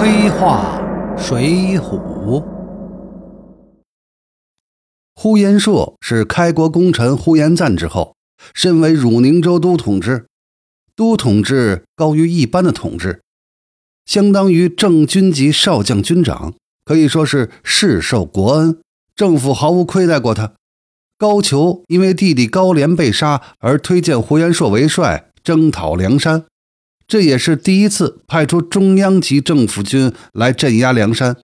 黑话水浒。呼延灼是开国功臣呼延赞之后，身为汝宁州都统制，都统制高于一般的统治，相当于正军级少将军长，可以说是世受国恩，政府毫无亏待过他。高俅因为弟弟高廉被杀而推荐呼延灼为帅，征讨梁山。这也是第一次派出中央级政府军来镇压梁山，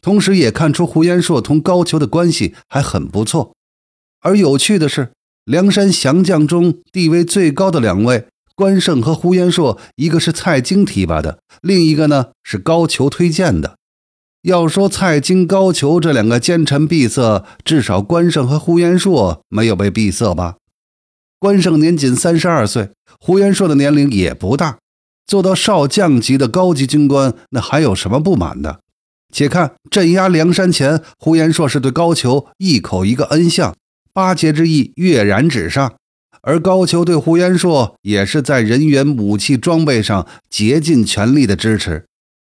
同时也看出呼延灼同高俅的关系还很不错。而有趣的是，梁山降将中地位最高的两位关胜和呼延灼，一个是蔡京提拔的，另一个呢是高俅推荐的。要说蔡京、高俅这两个奸臣闭塞，至少关胜和呼延灼没有被闭塞吧？关胜年仅三十二岁，呼延灼的年龄也不大。做到少将级的高级军官，那还有什么不满的？且看镇压梁山前，呼延灼是对高俅一口一个恩相，巴结之意跃然纸上；而高俅对呼延灼也是在人员、武器、装备上竭尽全力的支持。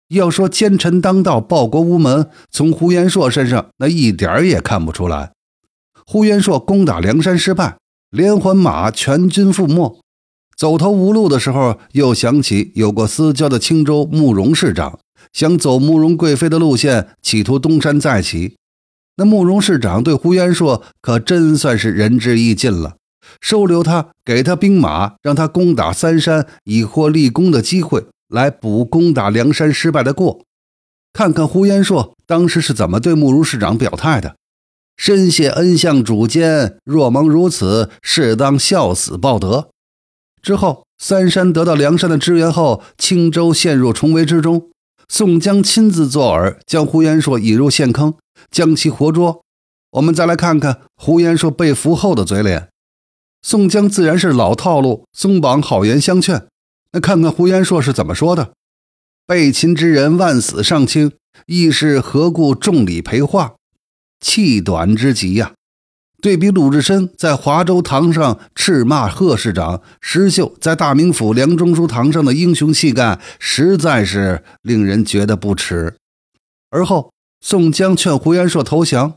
要说奸臣当道、报国无门，从呼延灼身上那一点儿也看不出来。呼延灼攻打梁山失败，连环马全军覆没。走投无路的时候，又想起有过私交的青州慕容市长，想走慕容贵妃的路线，企图东山再起。那慕容市长对呼延灼可真算是仁至义尽了，收留他，给他兵马，让他攻打三山，以获立功的机会，来补攻打梁山失败的过。看看呼延硕当时是怎么对慕容市长表态的：“深谢恩相主监，若蒙如此，适当效死报德。”之后，三山得到梁山的支援后，青州陷入重围之中。宋江亲自作饵，将呼延灼引入陷坑，将其活捉。我们再来看看呼延灼被俘后的嘴脸。宋江自然是老套路，松绑好言相劝。那看看呼延灼是怎么说的：“被擒之人万死尚轻，亦是何故重礼陪话？气短之极呀！”对比鲁智深在华州堂上斥骂贺市长，石秀在大名府梁中书堂上的英雄气概，实在是令人觉得不耻。而后，宋江劝呼延灼投降，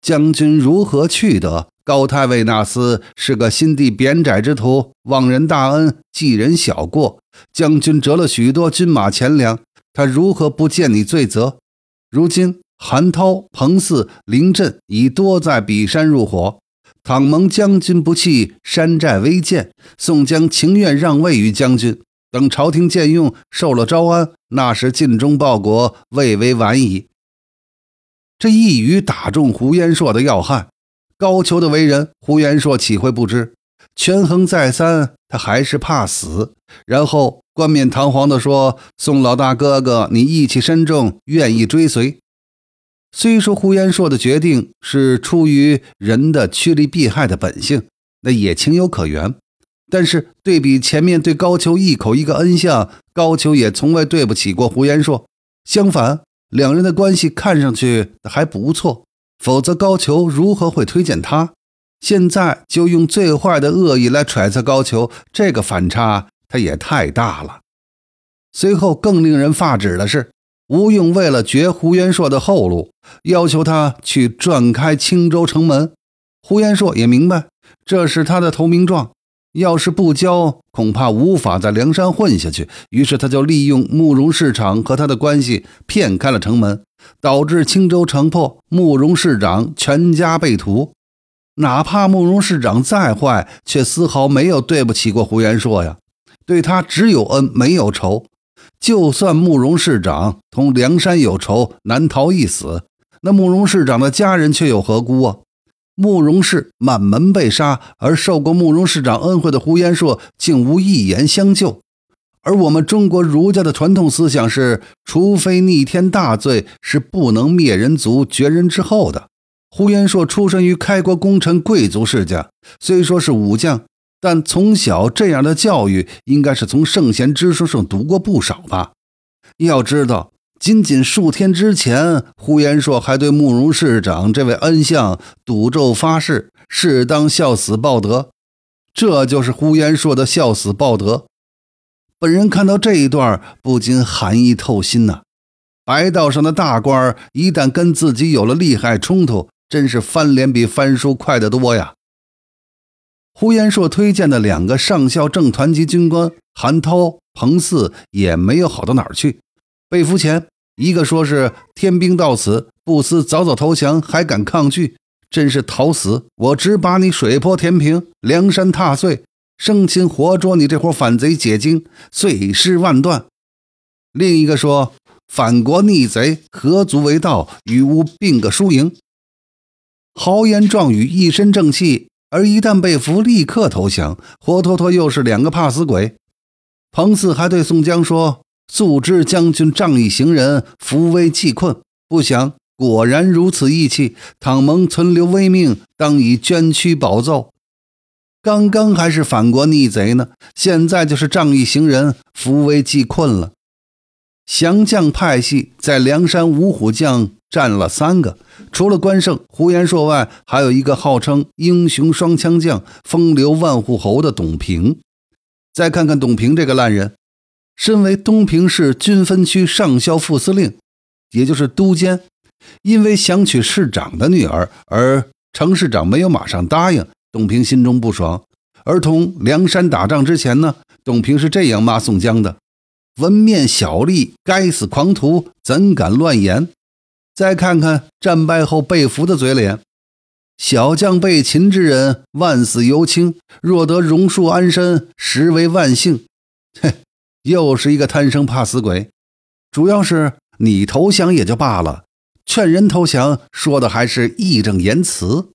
将军如何去得？高太尉那厮是个心地扁窄之徒，忘人大恩，记人小过。将军折了许多军马钱粮，他如何不见你罪责？如今。韩涛、彭四、林震已多在比山入伙，倘蒙将军不弃，山寨危见。宋江情愿让位于将军，等朝廷见用，受了招安，那时尽忠报国，未为晚矣。这一语打中呼延灼的要害。高俅的为人，呼延灼岂会不知？权衡再三，他还是怕死，然后冠冕堂皇地说：“宋老大哥哥，你义气深重，愿意追随。”虽说呼延灼的决定是出于人的趋利避害的本性，那也情有可原。但是对比前面对高俅一口一个恩相，高俅也从未对不起过呼延灼。相反，两人的关系看上去还不错。否则高俅如何会推荐他？现在就用最坏的恶意来揣测高俅，这个反差他也太大了。随后更令人发指的是。吴用为了绝呼延灼的后路，要求他去转开青州城门。呼延灼也明白这是他的投名状，要是不交，恐怕无法在梁山混下去。于是他就利用慕容市长和他的关系，骗开了城门，导致青州城破，慕容市长全家被屠。哪怕慕容市长再坏，却丝毫没有对不起过呼延灼呀，对他只有恩没有仇。就算慕容市长同梁山有仇，难逃一死，那慕容市长的家人却有何辜啊？慕容氏满门被杀，而受过慕容市长恩惠的呼延硕竟无一言相救。而我们中国儒家的传统思想是，除非逆天大罪，是不能灭人族、绝人之后的。呼延硕出身于开国功臣贵族世家，虽说是武将。但从小这样的教育，应该是从圣贤之书上读过不少吧？要知道，仅仅数天之前，呼延灼还对慕容市长这位恩相赌咒发誓，誓当孝死报德。这就是呼延灼的孝死报德。本人看到这一段，不禁寒意透心呐。白道上的大官一旦跟自己有了利害冲突，真是翻脸比翻书快得多呀。胡延硕推荐的两个上校正团级军官韩涛、彭四也没有好到哪儿去。被俘前，一个说是天兵到此，不思早早投降，还敢抗拒，真是讨死！我只把你水泊填平，梁山踏碎，生擒活捉你这伙反贼解经，碎尸万段。另一个说反国逆贼，何足为道？与吾并个输赢。豪言壮语，一身正气。而一旦被俘，立刻投降，活脱脱又是两个怕死鬼。彭四还对宋江说：“素知将军仗义行仁，扶危济困，不想果然如此义气。倘蒙存留威命，当以捐躯保奏。刚刚还是反国逆贼呢，现在就是仗义行仁，扶危济困了。”降将派系在梁山五虎将占了三个，除了关胜、胡延硕外，还有一个号称英雄双枪将、风流万户侯的董平。再看看董平这个烂人，身为东平市军分区上校副司令，也就是都监，因为想娶市长的女儿，而程市长没有马上答应，董平心中不爽。而同梁山打仗之前呢，董平是这样骂宋江的。文面小吏，该死狂徒，怎敢乱言？再看看战败后被俘的嘴脸，小将被擒之人，万死犹轻，若得荣树安身，实为万幸。嘿，又是一个贪生怕死鬼。主要是你投降也就罢了，劝人投降说的还是义正言辞。